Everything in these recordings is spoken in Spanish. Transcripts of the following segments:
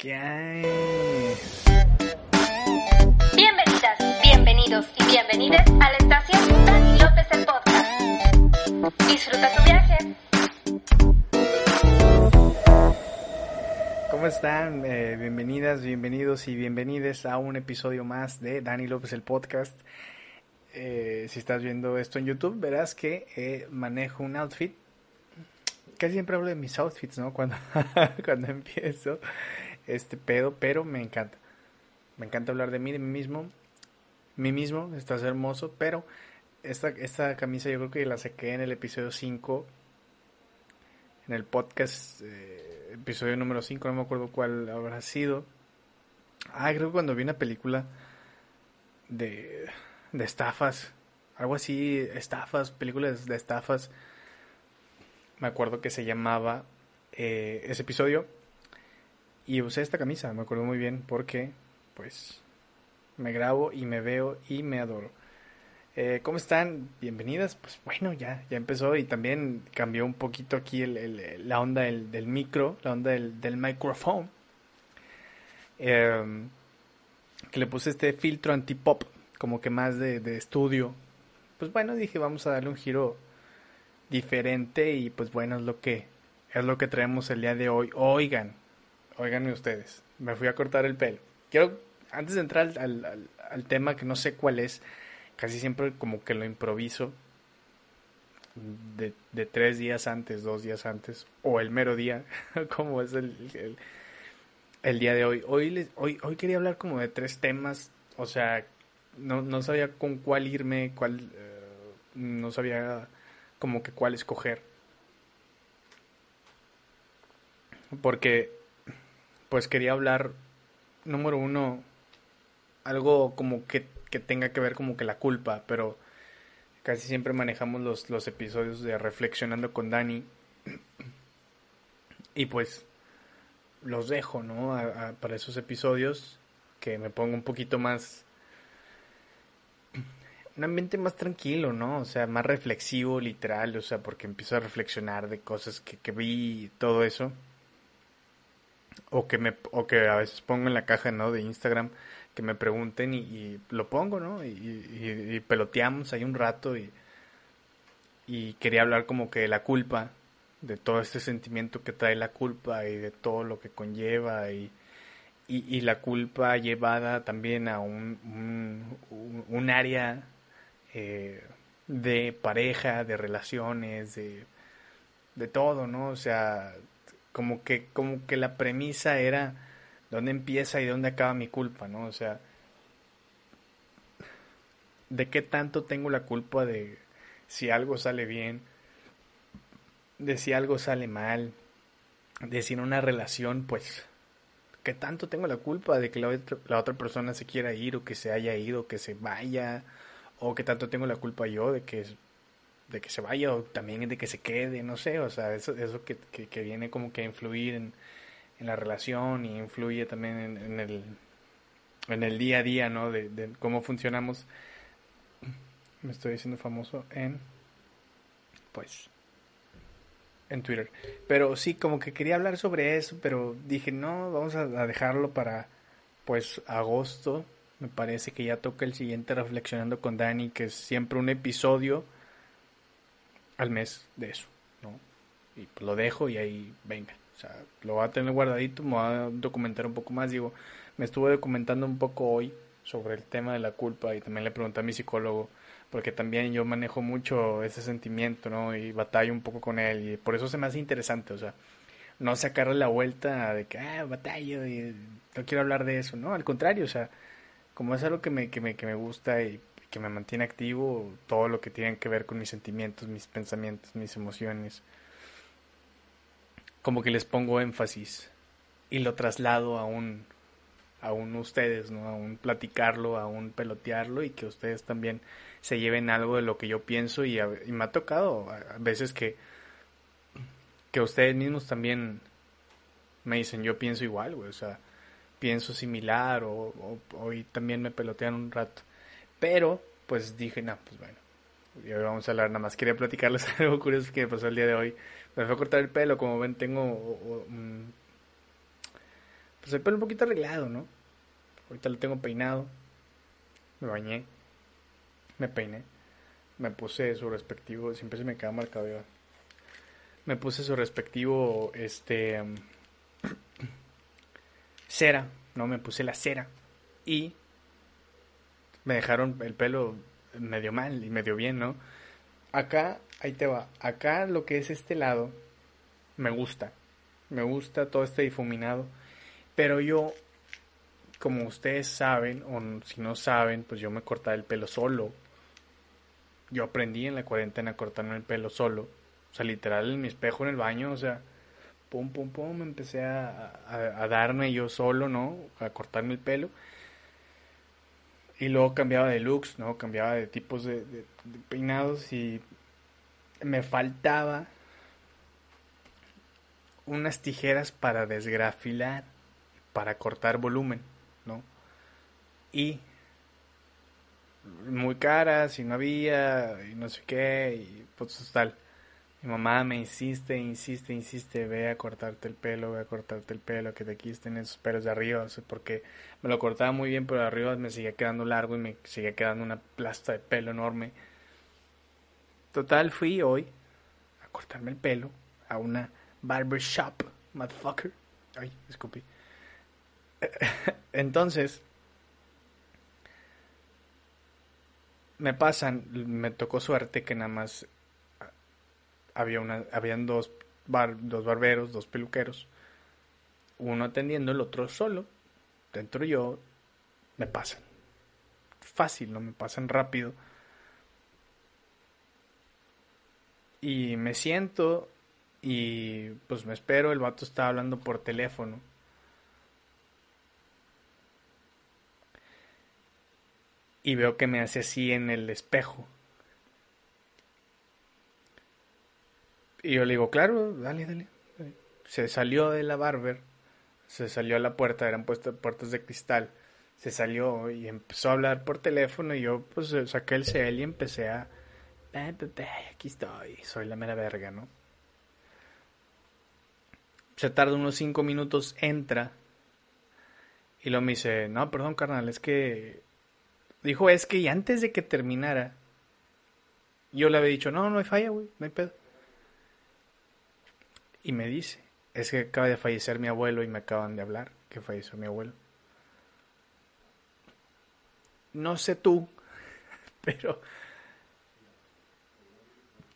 Bienvenidas, bienvenidos y bienvenidas a la estación Dani López el Podcast. Disfruta tu viaje. ¿Cómo están? Eh, bienvenidas, bienvenidos y bienvenides a un episodio más de Dani López el Podcast. Eh, si estás viendo esto en YouTube, verás que eh, manejo un outfit. Casi siempre hablo de mis outfits, ¿no? Cuando, cuando empiezo este pedo, pero me encanta. Me encanta hablar de mí, de mí mismo. Mí mismo, estás hermoso, pero esta, esta camisa yo creo que la saqué en el episodio 5, en el podcast, eh, episodio número 5, no me acuerdo cuál habrá sido. Ah, creo que cuando vi una película de, de estafas, algo así, estafas, películas de estafas. Me acuerdo que se llamaba eh, ese episodio y usé esta camisa, me acuerdo muy bien porque, pues, me grabo y me veo y me adoro. Eh, ¿Cómo están? Bienvenidas. Pues bueno, ya, ya empezó y también cambió un poquito aquí el, la onda del, del, micro, la onda del, del micrófono. Eh, que le puse este filtro anti-pop, como que más de, de estudio. Pues bueno, dije, vamos a darle un giro diferente y pues bueno, es lo que es lo que traemos el día de hoy. Oigan, oiganme ustedes, me fui a cortar el pelo. Quiero, antes de entrar al, tema que no sé cuál es, casi siempre como que lo improviso de, tres días antes, dos días antes, o el mero día, como es el, el, día de hoy. Hoy, hoy. hoy quería hablar como de tres temas, o sea, no, no sabía con cuál irme, cuál, uh, no sabía como que cuál escoger. Porque pues quería hablar, número uno, algo como que, que, tenga que ver como que la culpa, pero casi siempre manejamos los, los episodios de reflexionando con Dani y pues los dejo, ¿no? A, a, para esos episodios que me pongo un poquito más un ambiente más tranquilo, ¿no? O sea, más reflexivo, literal, o sea, porque empiezo a reflexionar de cosas que, que vi y todo eso o que me o que a veces pongo en la caja no de Instagram que me pregunten y, lo pongo no y, y, y, peloteamos ahí un rato y y quería hablar como que de la culpa de todo este sentimiento que trae la culpa y de todo lo que conlleva y y, la culpa llevada también a un, un, un área eh, de pareja, de relaciones, de, de todo, ¿no? O sea, como que como que la premisa era dónde empieza y dónde acaba mi culpa, ¿no? O sea, de qué tanto tengo la culpa de si algo sale bien, de si algo sale mal, de si en una relación, pues, qué tanto tengo la culpa de que la la otra persona se quiera ir o que se haya ido, que se vaya, o qué tanto tengo la culpa yo de que de que se vaya o también de que se quede, no sé, o sea, eso, eso que, que, viene como que a influir en, en, la relación y influye también en, el, en el día a día, ¿no? De, cómo funcionamos. Me estoy haciendo famoso en, pues, en Twitter. Pero sí, como que quería hablar sobre eso, pero dije, no, vamos a dejarlo para, pues, agosto. Me parece que ya toca el siguiente Reflexionando con Dani, que es siempre un episodio al mes de eso, ¿no? Y pues lo dejo y ahí venga. O sea, lo voy a tener guardadito, me voy a documentar un poco más. Digo, me estuve documentando un poco hoy sobre el tema de la culpa y también le pregunté a mi psicólogo, porque también yo manejo mucho ese sentimiento, ¿no? Y batallo un poco con él y por eso se me hace interesante, o sea, no sacarle la vuelta de que, ah, batallo y no quiero hablar de eso, ¿no? Al contrario, o sea, como es algo que me, que me, que me gusta y que me mantiene activo, todo lo que tiene que ver con mis sentimientos, mis pensamientos, mis emociones. Como que les pongo énfasis y lo traslado a un a un ustedes, ¿no? A un platicarlo, a un pelotearlo y que ustedes también se lleven algo de lo que yo pienso y, y me ha tocado a veces que que ustedes mismos también me dicen yo pienso igual, güey, o sea, pienso similar o hoy también me pelotean un rato. Pero, pues dije, no, pues bueno, y hoy vamos a hablar nada más. Quería platicarles algo curioso que me pasó el día de hoy. Me fue a cortar el pelo, como ven, tengo un, pues el pelo un poquito arreglado, ¿no? Ahorita lo tengo peinado. Me bañé. Me peiné. Me puse su respectivo, siempre se me queda marcado ya. Me puse su respectivo, este, cera, ¿no? Me puse la cera. Y me dejaron el pelo medio mal y medio bien, ¿no? Acá, ahí te va. Acá lo que es este lado, me gusta. Me gusta todo este difuminado. Pero yo, como ustedes saben, o si no saben, pues yo me cortaba el pelo solo. Yo aprendí en la cuarentena a cortarme el pelo solo. O sea, literal en mi espejo en el baño, o sea, pum, pum, pum, me empecé a, a darme yo solo, ¿no? A cortarme el pelo. Y luego cambiaba de looks, ¿no? Cambiaba de tipos de, peinados y me faltaba unas tijeras para desgrafilar, para cortar volumen, ¿no? Y muy caras y no había y no sé qué y pues tal. Mi mamá me insiste, insiste, insiste, ve a cortarte el pelo, ve a cortarte el pelo, que te quisten esos pelos de arriba, porque me lo cortaba muy bien, pero de arriba me seguía quedando largo y me seguía quedando una plasta de pelo enorme. Total, fui hoy a cortarme el pelo a una barbershop, motherfucker. Ay, escupí. Entonces, me pasan, me tocó suerte que nada más había una, habían dos, dos barberos, dos peluqueros, uno atendiendo, el otro solo, dentro yo, me pasan. Fácil, no me pasan rápido. Y me siento y pues me espero, el vato está hablando por teléfono. Y veo que me hace así en el espejo. Y yo le digo, claro, dale, dale. Se salió de la barber, se salió a la puerta, eran puertas de cristal. Se salió y empezó a hablar por teléfono y yo pues saqué el cel y empecé a... Aquí estoy, soy la mera verga, ¿no? Se tarda unos cinco minutos, entra y lo me dice, no, perdón carnal, es que... Dijo, es que y antes de que terminara, yo le había dicho, no, no hay falla, güey, no hay pedo y me dice, es que acaba de fallecer mi abuelo y me acaban de hablar que falleció mi abuelo. No sé tú, pero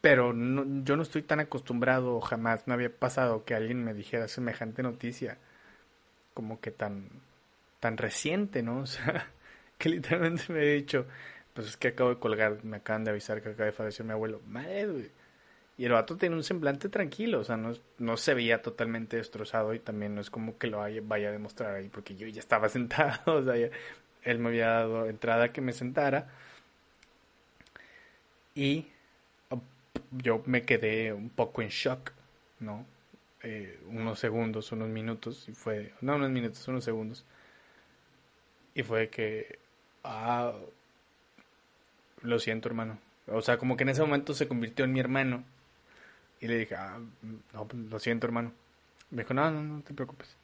pero yo no estoy tan acostumbrado, jamás me había pasado que alguien me dijera semejante noticia, como que tan, tan reciente, ¿no? O sea, que literalmente me he dicho, pues es que acabo de colgar, me acaban de avisar que acaba de fallecer mi abuelo. Madre, güey. Y el vato tiene un semblante tranquilo, o sea, no, no se veía totalmente destrozado y también no es como que lo vaya a demostrar ahí, porque yo ya estaba sentado, o sea, él me había dado entrada que me sentara. Y yo me quedé un poco en shock, ¿no? Eh, unos segundos, unos minutos, y fue, no unos minutos, unos segundos. Y fue que, ah, lo siento hermano. O sea, como que en ese momento se convirtió en mi hermano y le dije, ah, no, pues, lo siento, hermano. Me dijo, no, no, no te preocupes.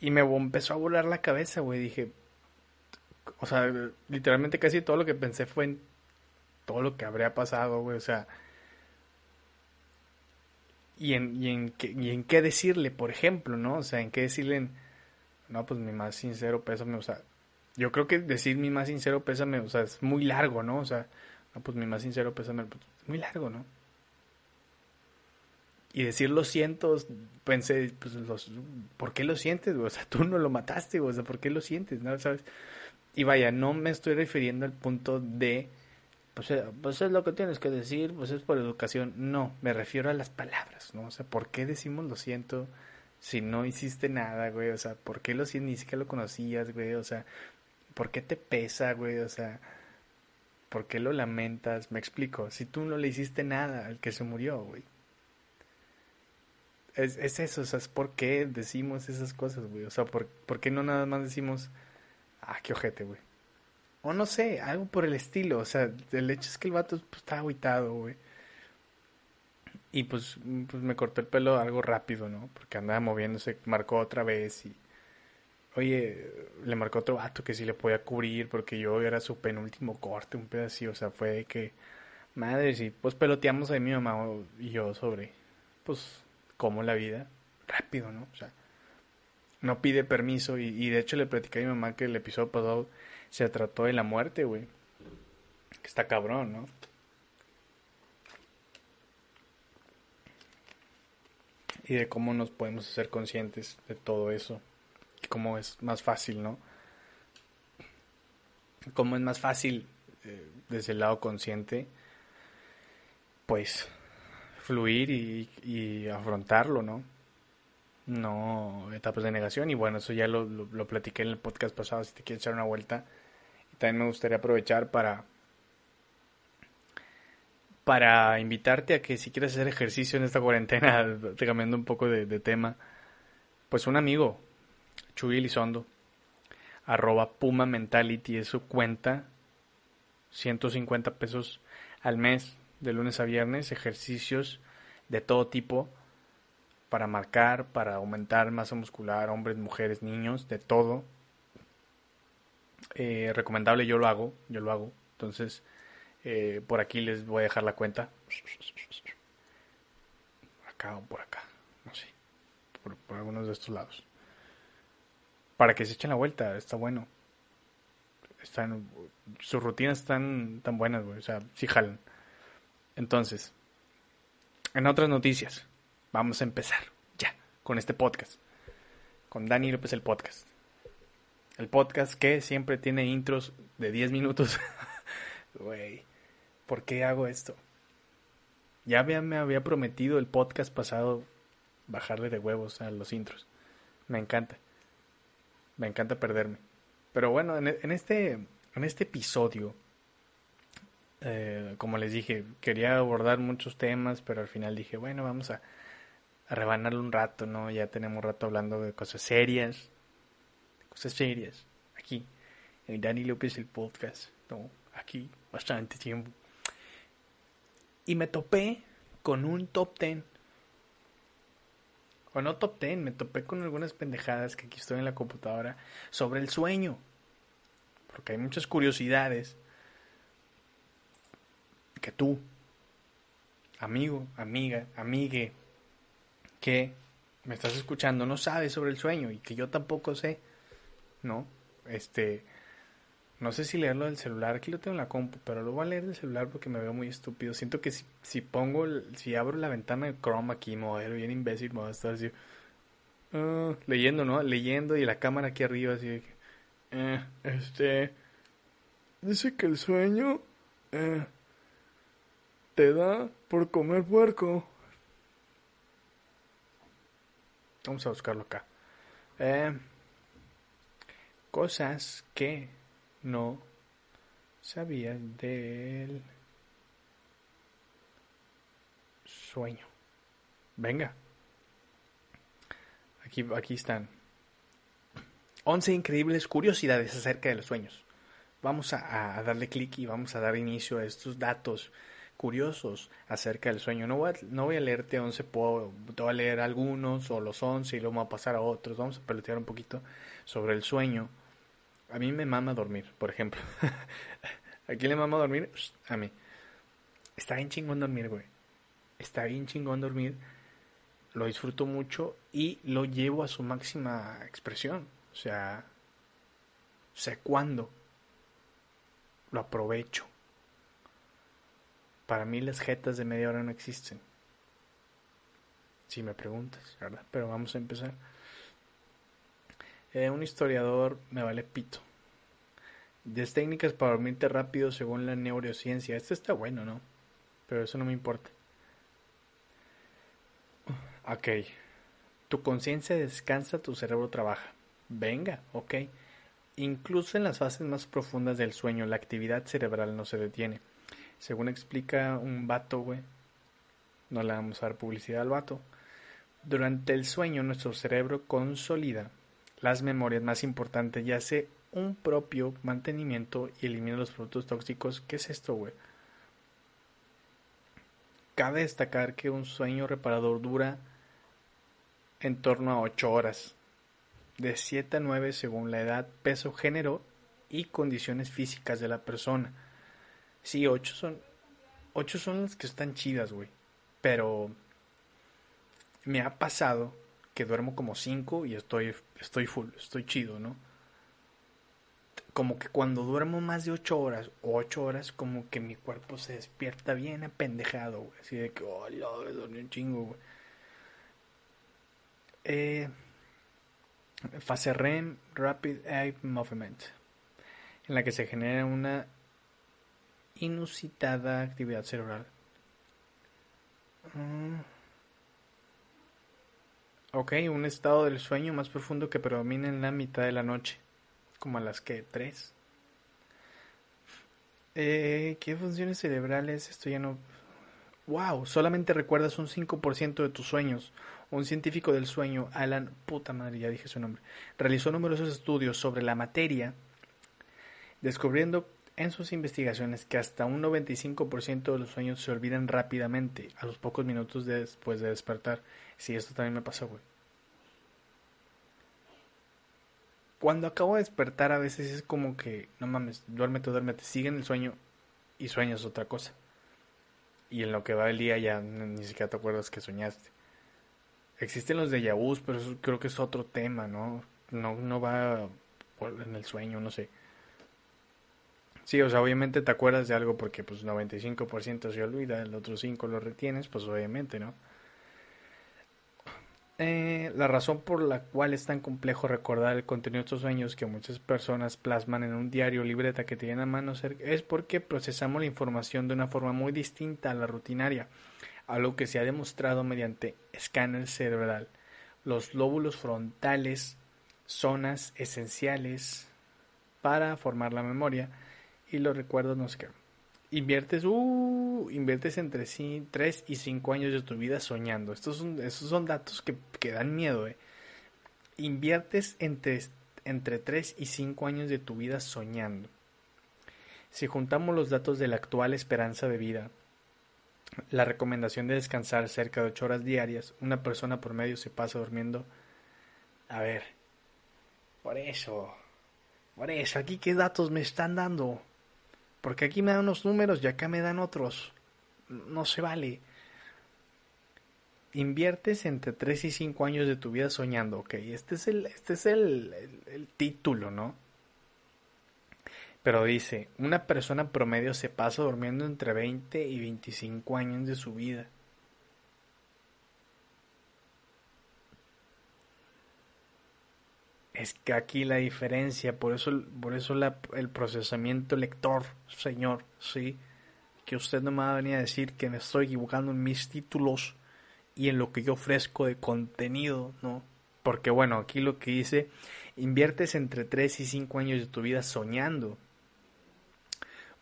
Y me empezó a volar la cabeza, güey. Dije, o sea, literalmente casi todo lo que pensé fue en todo lo que habría pasado, güey. O sea, y en, y en, qué, y en qué decirle, por ejemplo, ¿no? O sea, en qué decirle, no, pues mi más sincero pésame, o sea, yo creo que decir mi más sincero pésame, o sea, es muy largo, ¿no? O sea, no, pues mi más sincero pésame, pues, muy largo, ¿no? Y decir lo siento, pensé, pues, los, ¿por qué lo sientes, O sea, tú no lo mataste, O sea, ¿por qué lo sientes, no? ¿Sabes? Y vaya, no me estoy refiriendo al punto de, pues, eh, pues es lo que tienes que decir, pues es por educación. No, me refiero a las palabras, ¿no? O sea, ¿por qué decimos lo siento si no hiciste nada, güey? O sea, ¿por qué lo sientes? Ni siquiera lo conocías, güey. O sea, ¿por qué te pesa, güey? O sea, ¿Por qué lo lamentas? Me explico. Si tú no le hiciste nada al que se murió, güey. Es, es eso, o sea, es por qué decimos esas cosas, güey. O sea, ¿por, ¿por qué no nada más decimos, ah, qué ojete, güey? O no sé, algo por el estilo. O sea, el hecho es que el vato pues, está aguitado, güey. Y pues, pues me corté el pelo algo rápido, ¿no? Porque andaba moviéndose, marcó otra vez y... Oye, le marcó otro vato que sí le podía cubrir porque yo era su penúltimo corte, un pedacito, o sea, fue de que... Madre, sí, pues peloteamos a mi mamá y yo sobre, pues, cómo la vida, rápido, ¿no? O sea, no pide permiso y, de hecho le platicé a mi mamá que el episodio pasado se trató de la muerte, güey. Que está cabrón, ¿no? Y de cómo nos podemos hacer conscientes de todo eso. Y cómo es más fácil, ¿no? Cómo es más fácil eh, desde el lado consciente, pues, fluir y, y afrontarlo, ¿no? no etapas de negación. Y bueno, eso ya lo, lo, platiqué en el podcast pasado, si te quieres echar una vuelta. Y también me gustaría aprovechar para, para invitarte a que si quieres hacer ejercicio en esta cuarentena, cambiando un poco de, de tema, pues un amigo, Chuy Elizondo, arroba Puma Mentality, es su cuenta, 150 pesos al mes, de lunes a viernes, ejercicios de todo tipo para marcar, para aumentar masa muscular, hombres, mujeres, niños, de todo. Eh, recomendable, yo lo hago, yo lo hago. Entonces, eh, por aquí les voy a dejar la cuenta. Acá o por acá, no sé, por, por algunos de estos lados. Para que se echen la vuelta, está bueno. Están, sus rutinas están tan buenas, güey, o sea, sí jalan. Entonces, en otras noticias, Vamos a empezar ya con este podcast. Con Dani López el podcast. El podcast que siempre tiene intros de 10 minutos. Güey, ¿por qué hago esto? Ya me había prometido el podcast pasado bajarle de huevos a los intros. Me encanta. Me encanta perderme. Pero bueno, en, este, en este episodio, eh, como les dije, quería abordar muchos temas, pero al final dije, bueno, vamos a, a rebanarlo un rato, ¿no? Ya tenemos rato hablando de cosas serias, cosas serias, aquí, en Dani López el podcast, ¿no? Aquí, bastante tiempo. Y me topé con un top ten. O no top ten, me topé con algunas pendejadas que aquí estoy en la computadora sobre el sueño. Porque hay muchas curiosidades que tú, amigo, amiga, amigue, que me estás escuchando no sabes sobre el sueño y que yo tampoco sé, ¿no? Este, no sé si leerlo del celular, aquí lo tengo en la compu, pero lo voy a leer del celular porque me veo muy estúpido. Siento que si, si pongo, si abro la ventana de Chrome aquí, me voy a ver bien imbécil, me voy a estar así, uh, leyendo, ¿no? Leyendo y la cámara aquí arriba, así eh, este, dice que el sueño, eh, te da por comer puerco. Vamos a buscarlo acá. Eh, cosas que no sabía del sueño. Venga. Aquí, aquí están. 11 increíbles curiosidades acerca de los sueños. Vamos a, a darle clic y vamos a dar inicio a estos datos curiosos acerca del sueño. No voy a, no voy a leerte 11, puedo, voy a leer algunos o los 11 y luego vamos a pasar a otros. Vamos a pelotear un poquito sobre el sueño. A mí me mama dormir, por ejemplo. ¿A quién le mama dormir? A mí. Está bien chingón dormir, güey. Está bien chingón dormir. Lo disfruto mucho y lo llevo a su máxima expresión. O sea, sé cuándo. Lo aprovecho para mí las jetas de media hora no existen. Si me preguntas, ¿verdad? Pero vamos a empezar. Eh, un historiador me vale pito. 10 técnicas para dormirte rápido según la neurociencia. Esto está bueno, ¿no? Pero eso no me importa. Ok. Tu conciencia descansa, tu cerebro trabaja. Venga, ok. Incluso en las fases más profundas del sueño, la actividad cerebral no se detiene. Según explica un vato, güey. No le vamos a dar publicidad al vato. Durante el sueño nuestro cerebro consolida las memorias más importantes y hace un propio mantenimiento y elimina los productos tóxicos. ¿Qué es esto, güey? Cabe destacar que un sueño reparador dura en torno a 8 horas, de 7 a 9 según la edad, peso, género y condiciones físicas de la persona. Sí, 8 son 8 son las que están chidas, güey. Pero me ha pasado que duermo como 5 y estoy estoy full, estoy chido, ¿no? Como que cuando duermo más de 8 horas o 8 horas como que mi cuerpo se despierta bien apendejado, güey, así de que oh, dormí un chingo, güey. Eh, fase REM, Rapid Eye Movement, en la que se genera una inusitada actividad cerebral. Mm. Ok, un estado del sueño más profundo que predomina en la mitad de la noche, como a las que tres. Eh, ¿Qué funciones cerebrales? Esto ya no... ¡Wow! Solamente recuerdas un 5% de tus sueños un científico del sueño, Alan, puta madre, ya dije su nombre, realizó numerosos estudios sobre la materia, descubriendo en sus investigaciones que hasta un 95% de los sueños se olvidan rápidamente, a los pocos minutos después de despertar. Sí, esto también me pasó, güey. Cuando acabo de despertar a veces es como que, no mames, duérmete, duérmete, sigue en el sueño y sueñas otra cosa. Y en lo que va el día ya ni siquiera te acuerdas que soñaste. Existen los de vus, pero eso creo que es otro tema, ¿no? No, no va en el sueño, no sé. Sí, o sea, obviamente te acuerdas de algo porque pues 95% se olvida, el otro 5 lo retienes, pues obviamente, ¿no? Eh, la razón por la cual es tan complejo recordar el contenido de estos sueños que muchas personas plasman en un diario o libreta que tienen a mano es porque procesamos la información de una forma muy distinta a la rutinaria algo que se ha demostrado mediante escáner cerebral. Los lóbulos frontales, zonas esenciales para formar la memoria y los recuerdos no sé. Inviertes, uh, inviertes entre sí, 3 y 5 años de tu vida soñando. Estos son, estos son datos que, que dan miedo. Eh. Inviertes entre, entre 3 y 5 años de tu vida soñando. Si juntamos los datos de la actual esperanza de vida, la recomendación de descansar cerca de 8 horas diarias, una persona por medio se pasa durmiendo. A ver, por eso, por eso, aquí qué datos me están dando. Porque aquí me dan unos números y acá me dan otros. No se vale. Inviertes entre 3 y 5 años de tu vida soñando, ok. Este es el, este es el título, ¿no? Pero dice, una persona promedio se pasa durmiendo entre 20 y 25 años de su vida. Es que aquí la diferencia, por eso, por eso el procesamiento lector, señor, sí, que usted no me va a venir a decir que me estoy equivocando en mis títulos y en lo que yo ofrezco de contenido, ¿no? Porque bueno, aquí lo que dice, inviertes entre 3 y 5 años de tu vida soñando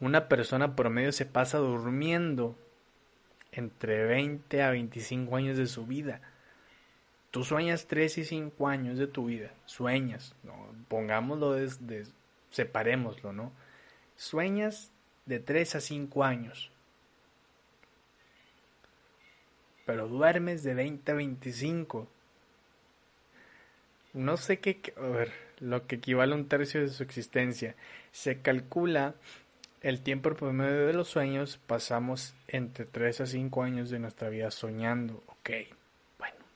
una persona promedio se pasa durmiendo entre 20 a 25 años de su vida. Tú sueñas 3 y 5 años de tu vida. Sueñas, ¿no? pongámoslo desde, separémoslo, ¿no? Sueñas de 3 a 5 años. Pero duermes de 20 a 25. No sé qué, a ver, lo que equivale a un tercio de su existencia. Se calcula el tiempo promedio de los sueños pasamos entre 3 a 5 años de nuestra vida soñando. Ok,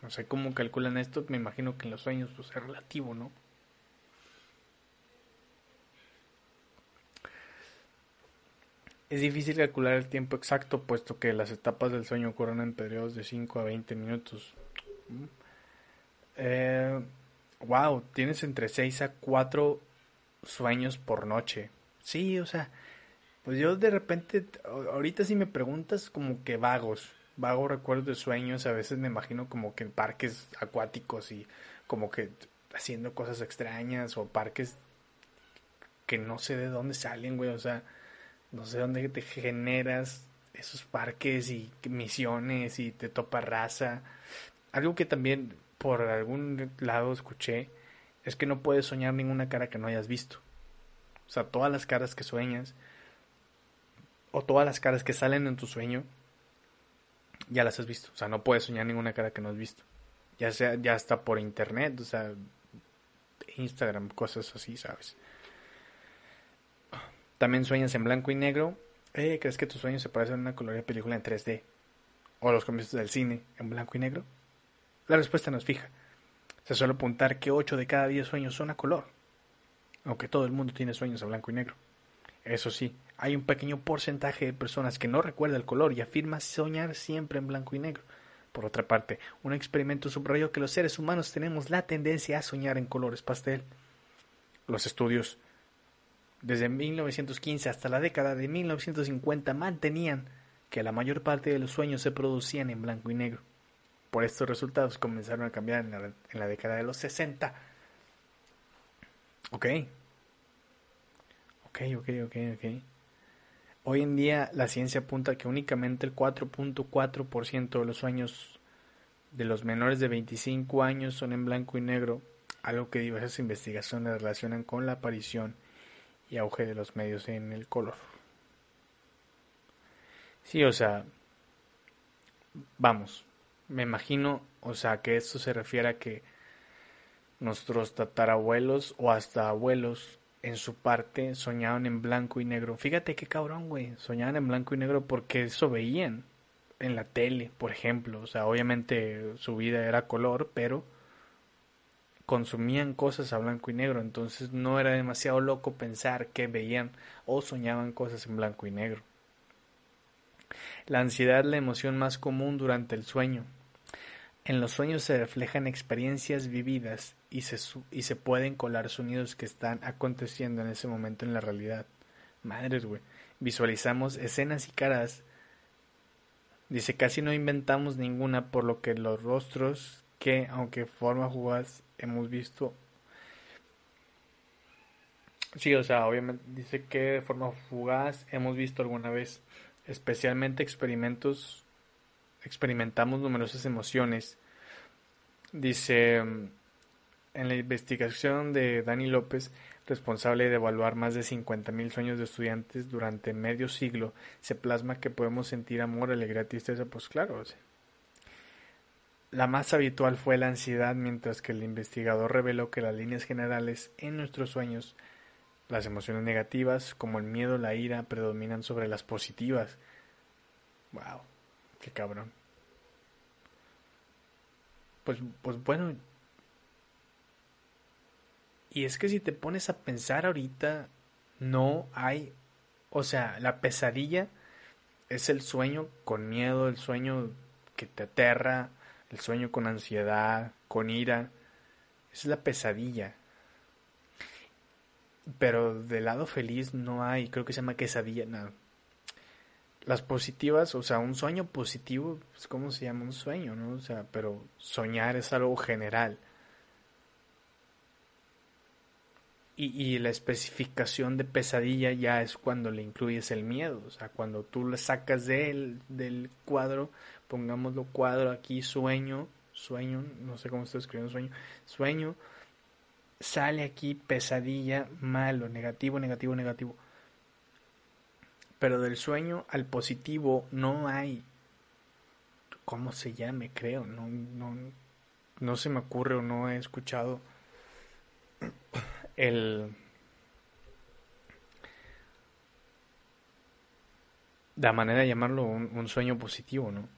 no sé cómo calculan esto, me imagino que en los sueños pues, es relativo, ¿no? Es difícil calcular el tiempo exacto, puesto que las etapas del sueño ocurren en periodos de 5 a 20 minutos. Eh, wow, tienes entre 6 a 4 sueños por noche. Sí, o sea, pues yo de repente, ahorita si me preguntas como que vagos, vagos recuerdos de sueños, a veces me imagino como que en parques acuáticos y como que haciendo cosas extrañas o parques que no sé de dónde salen, güey, o sea, no sé dónde te generas esos parques y misiones y te topa raza. Algo que también por algún lado escuché es que no puedes soñar ninguna cara que no hayas visto. O sea, todas las caras que sueñas o todas las caras que salen en tu sueño ya las has visto. O sea, no puedes soñar ninguna cara que no has visto. Ya sea, ya está por internet, o sea, Instagram, cosas así, ¿sabes? También sueñas en blanco y negro. Eh, ¿Crees que tus sueños se parecen a una colorida película en 3D? ¿O los comienzos del cine en blanco y negro? La respuesta no es fija. Se suele apuntar que 8 de cada 10 sueños son a color, aunque todo el mundo tiene sueños a blanco y negro. Eso sí, hay un pequeño porcentaje de personas que no recuerda el color y afirma soñar siempre en blanco y negro. Por otra parte, un experimento subrayó que los seres humanos tenemos la tendencia a soñar en colores pastel. Los estudios desde 1915 hasta la década de 1950 mantenían que la mayor parte de los sueños se producían en blanco y negro. Por estos resultados comenzaron a cambiar en la, en la década de los 60. Ok. Ok, ok, ok, ok. Hoy en día la ciencia apunta que únicamente el 4.4% de los sueños de los menores de 25 años son en blanco y negro, algo que diversas investigaciones relacionan con la aparición y auge de los medios en el color. Sí, o sea, vamos, me imagino, o sea, que esto se refiere a que nuestros tatarabuelos o hasta abuelos en su parte soñaban en blanco y negro. Fíjate qué cabrón, güey. Soñaban en blanco y negro porque eso veían en la tele, por ejemplo. O sea, obviamente su vida era color, pero consumían cosas a blanco y negro. Entonces no era demasiado loco pensar que veían o soñaban cosas en blanco y negro. La ansiedad es la emoción más común durante el sueño. En los sueños se reflejan experiencias vividas y se, y se pueden colar sonidos que están aconteciendo en ese momento en la realidad. Madres, güey. Visualizamos escenas y caras. Dice, casi no inventamos ninguna, por lo que los rostros que, aunque forma jugaz, hemos visto. Sí, o sea, obviamente dice que de forma fugaz hemos visto alguna vez, especialmente experimentos experimentamos numerosas emociones. Dice, en la investigación de Dani López, responsable de evaluar más de 50.000 sueños de estudiantes durante medio siglo, se plasma que podemos sentir amor, alegría, tristeza, pues claro. La más habitual fue la ansiedad, mientras que el investigador reveló que las líneas generales en nuestros sueños, las emociones negativas, como el miedo, la ira, predominan sobre las positivas. Wow, qué cabrón pues, pues bueno. Y es que si te pones a pensar ahorita, no hay, o sea, la pesadilla es el sueño con miedo, el sueño que te aterra, el sueño con ansiedad, con ira. Es la pesadilla. Pero del lado feliz no hay, creo que se llama quesadilla, nada las positivas, o sea, un sueño positivo, pues, ¿cómo se llama un sueño, no? O sea, pero soñar es algo general. Y, y, la especificación de pesadilla ya es cuando le incluyes el miedo, o sea, cuando tú le sacas del cuadro, pongámoslo cuadro aquí, sueño, sueño, no sé cómo estoy escribiendo sueño, sueño, sale aquí pesadilla, malo, negativo, negativo, negativo pero del sueño al positivo no hay, ¿cómo se llame? Creo, no, no, no se me ocurre o no he escuchado el... La manera de llamarlo un, sueño positivo, ¿no?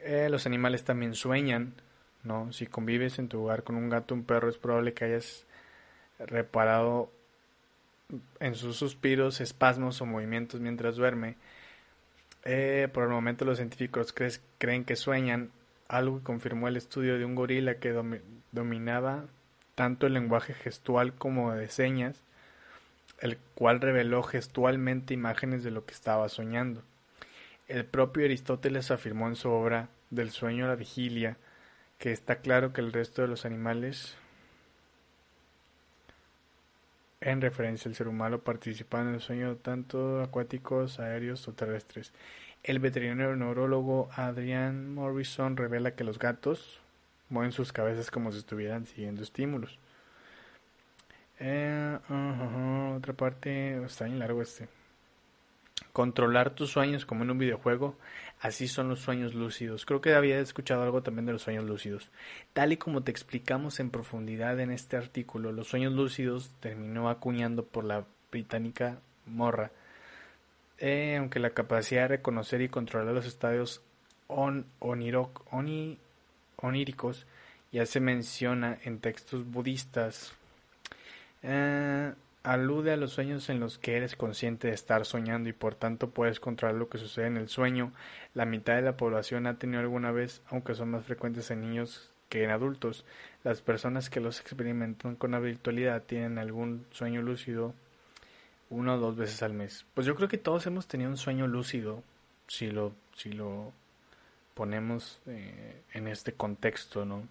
Eh, los animales también sueñan, ¿no? Si convives en tu hogar con un gato, un perro, es probable que hayas reparado en sus suspiros, espasmos o movimientos mientras duerme. Eh, por el momento los científicos creen que sueñan, algo que confirmó el estudio de un gorila que dominaba tanto el lenguaje gestual como de señas, el cual reveló gestualmente imágenes de lo que estaba soñando. El propio Aristóteles afirmó en su obra Del sueño a la vigilia que está claro que el resto de los animales en referencia al ser humano participando en el sueño tanto acuáticos, aéreos o terrestres. El veterinario neurólogo Adrian Morrison revela que los gatos mueven sus cabezas como si estuvieran siguiendo estímulos. Eh, otra parte, está bien largo este. Controlar tus sueños como en un videojuego, así son los sueños lúcidos. Creo que había escuchado algo también de los sueños lúcidos. Tal y como te explicamos en profundidad en este artículo, los sueños lúcidos terminó acuñando por la británica Morra. Eh, aunque la capacidad de reconocer y controlar los estados on, oníricos ya se menciona en textos budistas. Eh, alude a los sueños en los que eres consciente de estar soñando y por tanto puedes controlar lo que sucede en el sueño. La mitad de la población ha tenido alguna vez, aunque son más frecuentes en niños que en adultos. Las personas que los experimentan con habitualidad tienen algún sueño lúcido una o dos veces al mes. Pues yo creo que todos hemos tenido un sueño lúcido, si lo, si lo ponemos eh, en este contexto, ¿no?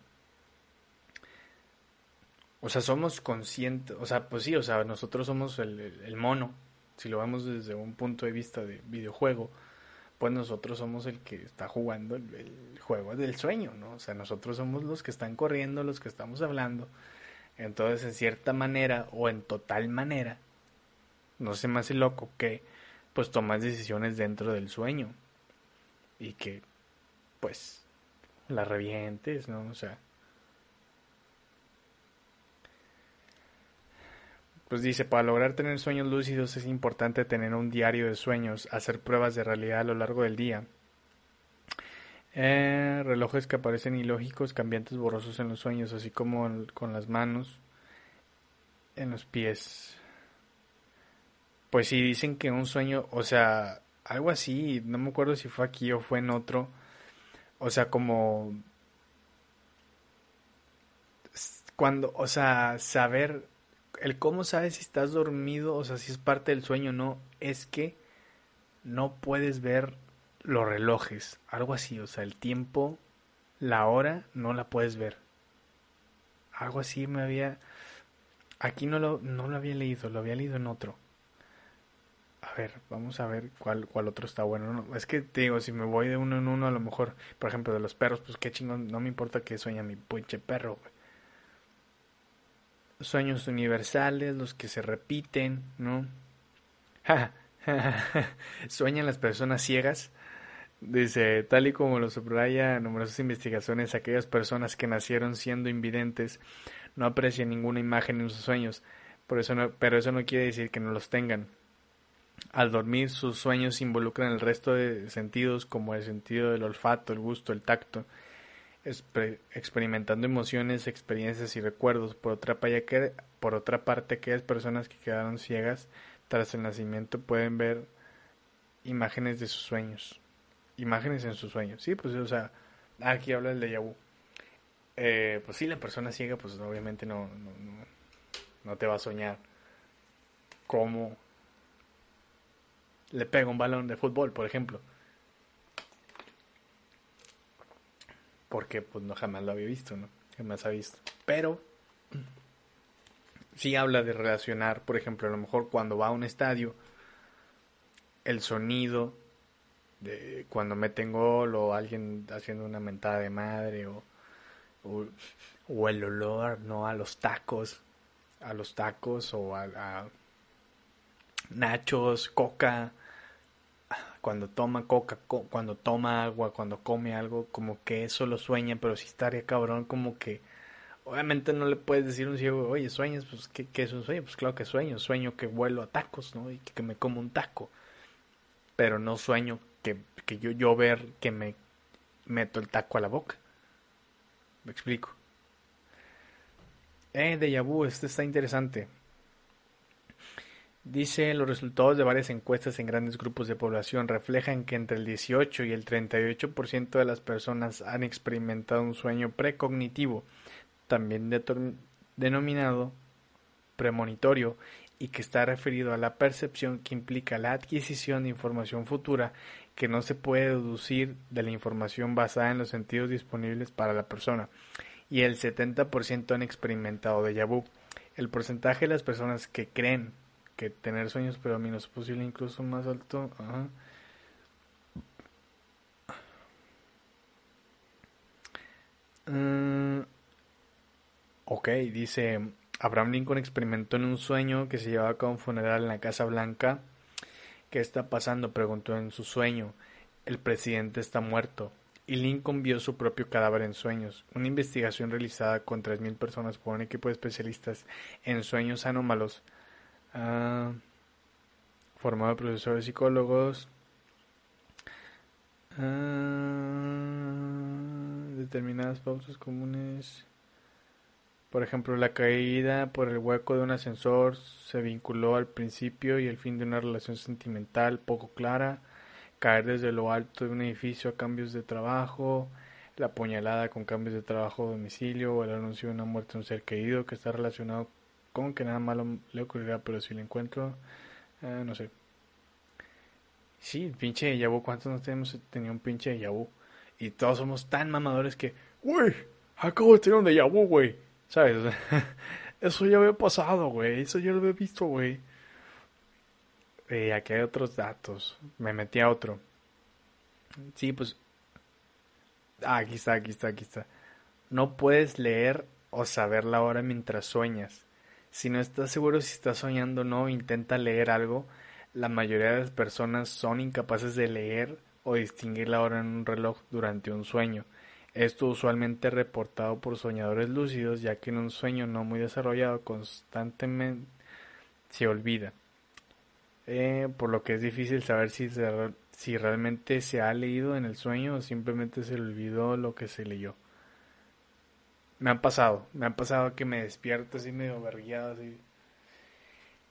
O sea, somos conscientes, o sea, pues sí, o sea, nosotros somos el, el, mono, si lo vemos desde un punto de vista de videojuego, pues nosotros somos el que está jugando el, el, juego del sueño, ¿no? O sea, nosotros somos los que están corriendo, los que estamos hablando. Entonces, en cierta manera o en total manera, no se me hace loco que pues tomas decisiones dentro del sueño y que pues la revientes, ¿no? O sea, Pues dice, para lograr tener sueños lúcidos es importante tener un diario de sueños, hacer pruebas de realidad a lo largo del día. Eh, relojes que aparecen ilógicos, cambiantes borrosos en los sueños, así como con las manos en los pies. Pues sí, dicen que un sueño, o sea, algo así, no me acuerdo si fue aquí o fue en otro, o sea, como cuando, o sea, saber el cómo sabes si estás dormido, o sea, si es parte del sueño o no, es que no puedes ver los relojes, algo así, o sea, el tiempo, la hora, no la puedes ver. Algo así me había... Aquí no lo, no lo había leído, lo había leído en otro. A ver, vamos a ver cuál, cuál otro está bueno. es que te digo, si me voy de uno en uno, a lo mejor, por ejemplo, de los perros, pues qué chingón, no me importa que sueña mi pinche perro, güey sueños universales, los que se repiten, ¿no? Sueñan las personas ciegas. Dice, tal y como lo subraya numerosas investigaciones, aquellas personas que nacieron siendo invidentes no aprecian ninguna imagen en sus sueños, por eso no, pero eso no quiere decir que no los tengan. Al dormir, sus sueños involucran el resto de sentidos como el sentido del olfato, el gusto, el tacto, experimentando emociones, experiencias y recuerdos. Por otra, por otra parte, aquellas personas que quedaron ciegas tras el nacimiento pueden ver imágenes de sus sueños. Imágenes en sus sueños. Sí, pues, o sea, aquí habla el de vu. Eh, pues sí, la persona ciega, pues obviamente no, no, no, no te va a soñar cómo le pega un balón de fútbol, por ejemplo. Porque pues no jamás lo había visto, ¿no? Jamás ha visto. Pero sí habla de relacionar, por ejemplo, a lo mejor cuando va a un estadio, el sonido de cuando meten gol o alguien haciendo una mentada de madre o, o, el olor, ¿no? A los tacos, a los tacos o a nachos, coca, cuando toma coca, cuando toma agua, cuando come algo, como que eso lo sueña, pero si estaría cabrón, como que obviamente no le puedes decir a un ciego, oye, sueñas, pues ¿qué, es un sueño? Pues claro que sueño, sueño que vuelo a tacos, ¿no? Y que, me como un taco, pero no sueño que, que yo, yo ver que me meto el taco a la boca. Me explico. Eh, de vu, este está interesante. Dice, los resultados de varias encuestas en grandes grupos de población reflejan que entre el 18 y el 38% de las personas han experimentado un sueño precognitivo, también denominado premonitorio, y que está referido a la percepción que implica la adquisición de información futura que no se puede deducir de la información basada en los sentidos disponibles para la persona, y el 70% han experimentado déjà vu. El porcentaje de las personas que creen que tener sueños pero menos posible, incluso más alto. Mm, ok, dice Abraham Lincoln experimentó en un sueño que se llevaba a cabo un funeral en la Casa Blanca ¿Qué está pasando? preguntó en su sueño. El presidente está muerto. Y Lincoln vio su propio cadáver en sueños. Una investigación realizada con 3.000 personas por un equipo de especialistas en sueños anómalos, ah, formado profesores psicólogos, determinadas pausas comunes. Por ejemplo, la caída por el hueco de un ascensor se vinculó al principio y el fin de una relación sentimental poco clara caer desde lo alto de un edificio a cambios de trabajo, la puñalada con cambios de trabajo o domicilio, o el anuncio de una muerte de un ser querido que está relacionado con que nada malo le ocurrirá, pero si lo encuentro, eh, no sé. Sí, pinche de Yabu, ¿cuántos no tenemos tenido un pinche de Yabu? Y todos somos tan mamadores que, güey, acabo de tener un de Yabu, güey. ¿Sabes? Eso ya había pasado, güey. Eso ya lo había visto, güey. Eh, aquí hay otros datos. Me metí a otro. Sí, pues. Ah, aquí está, aquí está, aquí está. No puedes leer o saber la hora mientras sueñas. Si no estás seguro si estás soñando o no, intenta leer algo. La mayoría de las personas son incapaces de leer o distinguir la hora en un reloj durante un sueño. Esto usualmente reportado por soñadores lúcidos, ya que en un sueño no muy desarrollado constantemente se olvida eh, por lo que es difícil saber si, si realmente se ha leído en el sueño o simplemente se le olvidó lo que se leyó. Me han pasado, me han pasado que me despierto así medio verguillado, así.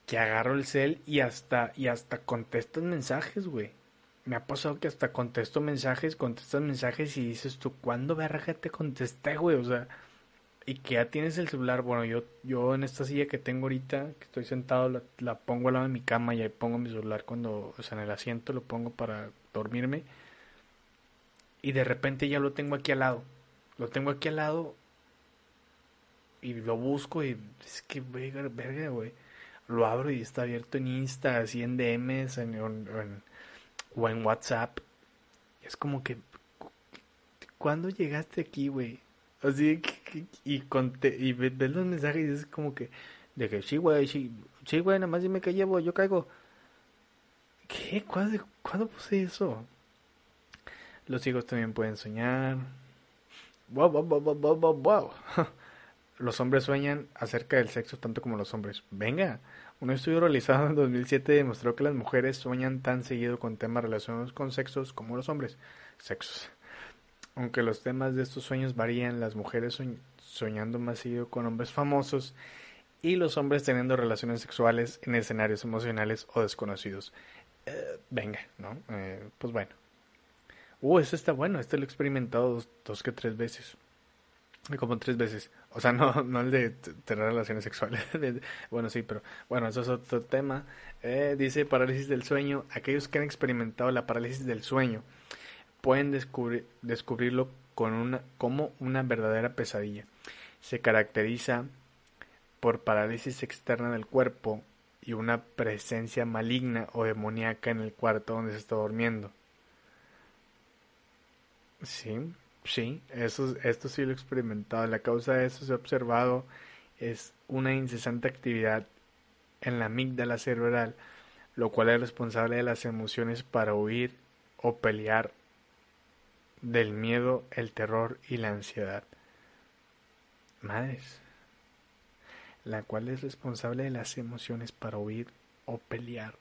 Que agarro el cel y hasta, y hasta contesto mensajes, güey. Me ha pasado que hasta contesto mensajes, contestas mensajes y dices tú, ¿cuándo verga te contesté, güey? O sea, y que ya tienes el celular, bueno, yo, yo en esta silla que tengo ahorita, que estoy sentado, la, pongo al lado de mi cama y ahí pongo mi celular cuando, o sea, en el asiento lo pongo para dormirme. Y de repente ya lo tengo aquí al lado. Lo tengo aquí al lado y lo busco y es que verga, güey. Lo abro y está abierto en Insta, así en DMs o en WhatsApp. Es como que, ¿cuándo llegaste aquí, güey? Así que, y, conté, y ves los mensajes y es como que, de que sí, güey, sí, sí, güey, nada más dime que llevo, yo caigo. ¿Qué? ¿Cuándo, ¿Cuándo puse eso? Los hijos también pueden soñar. Wow, wow, wow, wow, wow, wow. Los hombres sueñan acerca del sexo tanto como los hombres. Venga, un estudio realizado en 2007 demostró que las mujeres sueñan tan seguido con temas relacionados con sexos como los hombres. Sexos. Aunque los temas de estos sueños varían, las mujeres soñando más seguido con hombres famosos y los hombres teniendo relaciones sexuales en escenarios emocionales o desconocidos. Eh, venga, ¿no? Eh, pues bueno. Uh, este está bueno, este lo he experimentado dos, que tres veces. Como tres veces. O sea, no, no el de tener relaciones sexuales. bueno, sí, pero bueno, eso es otro tema. Eh, dice parálisis del sueño. Aquellos que han experimentado la parálisis del sueño pueden descubrir, descubrirlo con una, como una verdadera pesadilla. Se caracteriza por parálisis externa del cuerpo y una presencia maligna o demoníaca en el cuarto donde se está durmiendo. Sí, sí, eso, esto sí lo he experimentado. La causa de eso se ha observado es una incesante actividad en la amígdala cerebral, lo cual es responsable de las emociones para huir o pelear del miedo, el terror y la ansiedad. Madres, la cual es responsable de las emociones para huir o pelear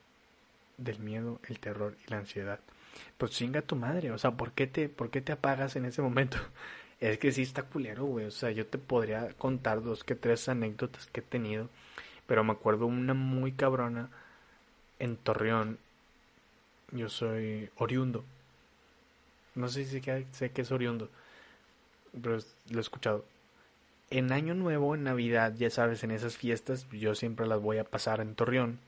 del miedo, el terror y la ansiedad. Pues chinga tu madre, o sea, ¿por qué te, por qué te apagas en ese momento? Es que sí está culero, güey. O sea, yo te podría contar dos que tres anécdotas que he tenido, pero me acuerdo una muy cabrona en Torreón. Yo soy oriundo no sé si sé que es oriundo, pero lo he escuchado. En Año Nuevo, en Navidad, ya sabes, en esas fiestas, yo siempre las voy a pasar en Torreón.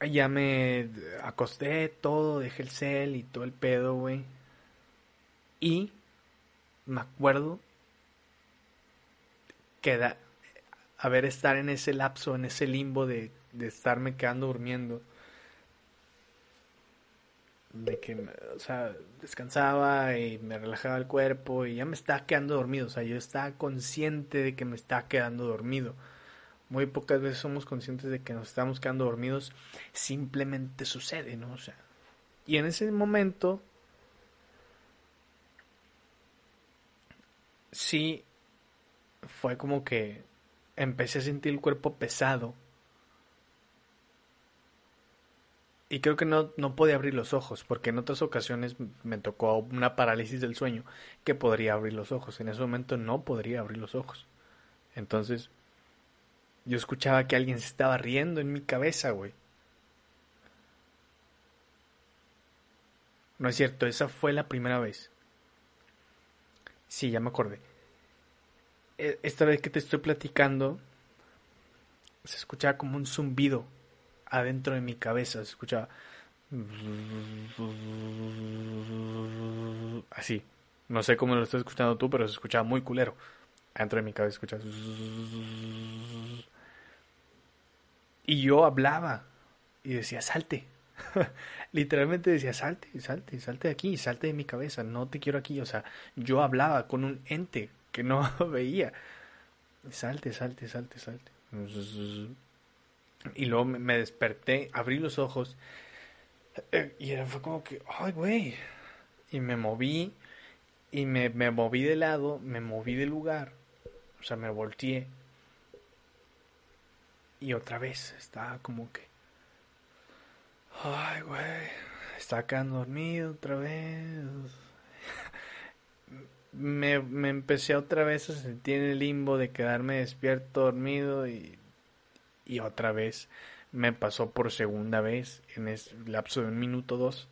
Ya me acosté todo, dejé el cel y todo el pedo, güey. Y me acuerdo que da, a ver, estar en ese lapso, en ese limbo de, de estarme quedando durmiendo de que, o sea, descansaba y me relajaba el cuerpo y ya me estaba quedando dormido, o sea, yo estaba consciente de que me estaba quedando dormido. Muy pocas veces somos conscientes de que nos estamos quedando dormidos, simplemente sucede, ¿no? O sea, y en ese momento sí fue como que empecé a sentir el cuerpo pesado. Y creo que no, no podía abrir los ojos, porque en otras ocasiones me tocó una parálisis del sueño que podría abrir los ojos. En ese momento no podría abrir los ojos. Entonces, yo escuchaba que alguien se estaba riendo en mi cabeza, güey. No es cierto, esa fue la primera vez. Sí, ya me acordé. E, esta vez que te estoy platicando, se escuchaba como un zumbido adentro de mi cabeza. Se escuchaba. Así. No sé cómo lo estás escuchando tú, pero se escuchaba muy culero. Adentro de mi cabeza escuchaba. Y yo hablaba. Y decía, salte. Literalmente decía, salte, salte, salte de aquí, salte de mi cabeza, no te quiero aquí. O sea, yo hablaba con un ente que no veía. Salte, salte, salte, salte. Y luego me desperté, abrí los ojos eh, y fue como que, ay, güey. Y me moví y me, me moví de lado, me moví de lugar. O sea, me volteé. Y otra vez estaba como que Ay, güey. Está quedando dormido otra vez. me, me empecé otra vez a sentir en el limbo de quedarme despierto, dormido y, y otra vez me pasó por segunda vez en el lapso de un minuto dos.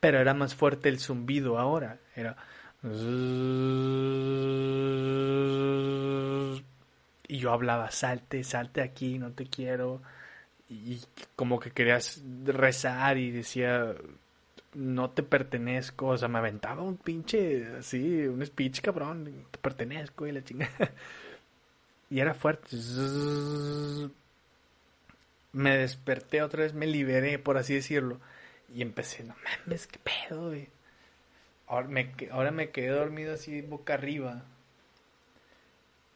Pero era más fuerte el zumbido ahora. Era. Y yo hablaba, salte, salte aquí, no te quiero y como que querías rezar y decía no te pertenezco, o sea, me aventaba un pinche así, un speech cabrón, te pertenezco y la chingada. Y era fuerte. Me desperté otra vez, me liberé, por así decirlo. Y empecé, no mames, qué pedo. Ahora me, ahora me quedé dormido así boca arriba.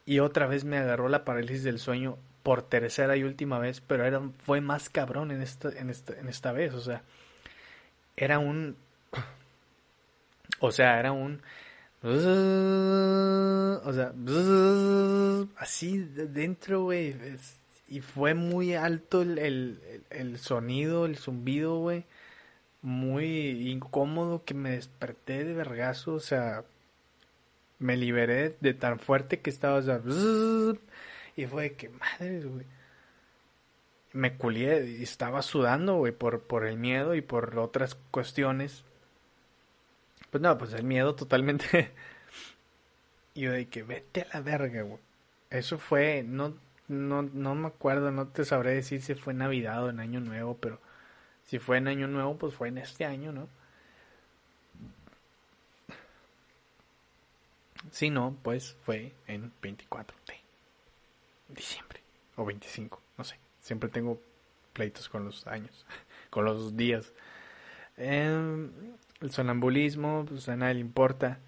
Y otra vez me agarró la parálisis del sueño por tercera y última vez, pero era, fue más cabrón en esta, en esta, en esta vez, o sea, era un, o sea, era un, o sea, así dentro, güey, y fue muy alto el, el, el sonido, el zumbido, güey, muy incómodo que me desperté de vergazo, o sea, me liberé de tan fuerte que estaba, y fue que, madre. Me culié y estaba sudando, por, por el miedo y por otras cuestiones. Pues no, pues el miedo totalmente. y yo de que vete a la verga. Eso fue, no, no, no me acuerdo, no te sabré decir si fue Navidad o en Año Nuevo, pero si fue en Año Nuevo, pues fue en este año, ¿no? Si no, pues fue en 24 de diciembre o 25, no sé. Siempre tengo pleitos con los años, con los días. Em, el sonambulismo, pues a nadie le importa.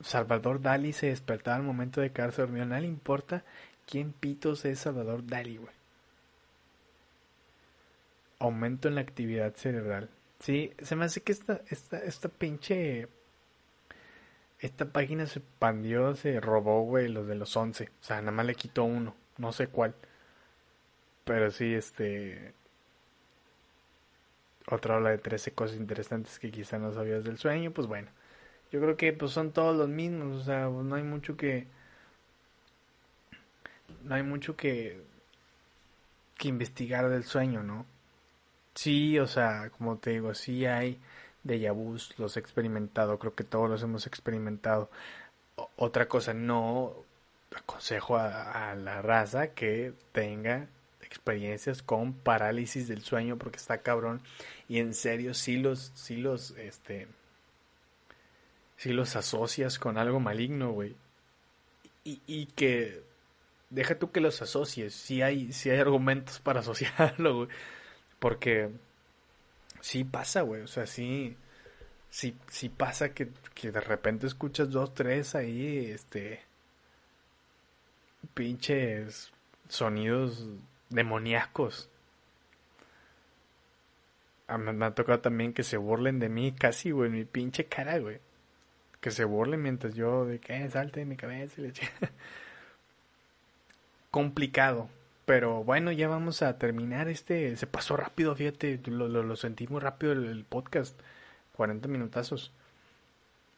Salvador Dali se despertaba al momento de quedarse dormido. A nadie le importa quién pitos es Salvador Dali, güey. Aumento en la actividad cerebral. Sí, se me hace que esta, esta, esta pinche esta página se expandió, se robó, güey, los de los 11. O sea, nada más le quitó uno. No sé cuál. Pero sí, este... Otra habla de 13 cosas interesantes que quizá no sabías del sueño. Pues bueno. Yo creo que pues son todos los mismos. O sea, pues, no hay mucho que... No hay mucho que... Que investigar del sueño, ¿no? Sí, o sea, como te digo, sí hay de vus los he experimentado, creo que todos los hemos experimentado. otra cosa, no aconsejo a, la raza que tenga experiencias con parálisis del sueño porque está cabrón. Y en serio si los si los este si los asocias con algo maligno güey. Y, y que deja tú que los asocies si hay si hay argumentos para asociarlo güey porque sí pasa, güey. O sea, sí, si, si pasa que, que de repente escuchas dos, tres ahí, este, pinches sonidos demoníacos. Ah, me, ha tocado también que se burlen de mí casi, güey, mi pinche cara, güey. Que se burlen mientras yo de que "Eh, salte de mi cabeza y le Complicado. Pero bueno, ya vamos a terminar este. Se pasó rápido, fíjate. Lo, lo, lo sentí muy rápido el, el podcast. 40 minutazos.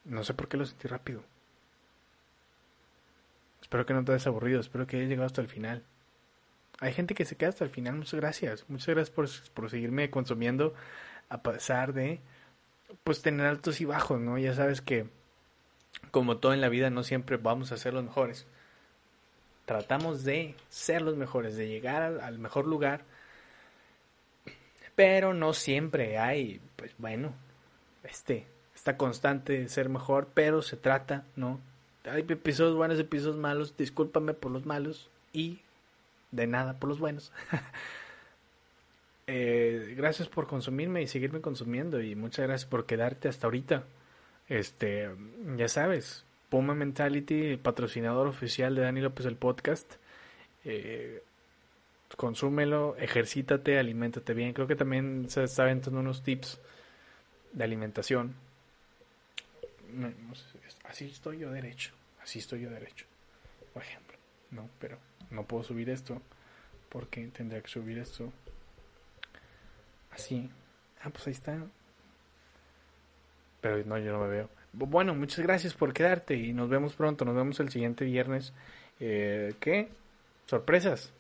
No sé por qué lo sentí rápido. Espero que no te hayas aburrido. Espero que hayas llegado hasta el final. Hay gente que se queda hasta el final. Muchas gracias. Muchas gracias por, por seguirme consumiendo. A pesar de. Pues tener altos y bajos, ¿no? Ya sabes que. Como todo en la vida, no siempre vamos a ser los mejores. Tratamos de ser los mejores, de llegar al, mejor lugar. Pero no siempre hay, pues bueno, este, esta constante de ser mejor, pero se trata, ¿no? Hay episodios buenos, episodios malos, discúlpame por los malos y de nada por los buenos. Eh, gracias por consumirme y seguirme consumiendo y muchas gracias por quedarte hasta ahorita. Este, ya sabes, Puma Mentality, patrocinador oficial de Dani López el podcast. Eh, consúmelo, ejercítate, aliméntate bien. Creo que también se está aventando unos tips de alimentación. Así estoy yo derecho, así estoy yo derecho, por ejemplo. No, pero no puedo subir esto porque tendría que subir esto así. Ah, pues ahí está. Pero no, yo no me veo. Bueno, muchas gracias por quedarte y nos vemos pronto. Nos vemos el siguiente viernes. Eh, ¿Qué? Sorpresas.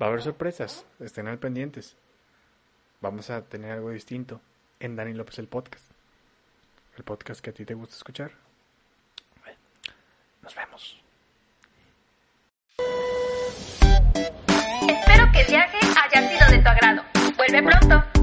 Va a haber sorpresas. Estén al pendientes. Vamos a tener algo distinto en Dani López el podcast. El podcast que a ti te gusta escuchar. Nos vemos. Espero que el viaje haya sido de tu agrado. Vuelve pronto.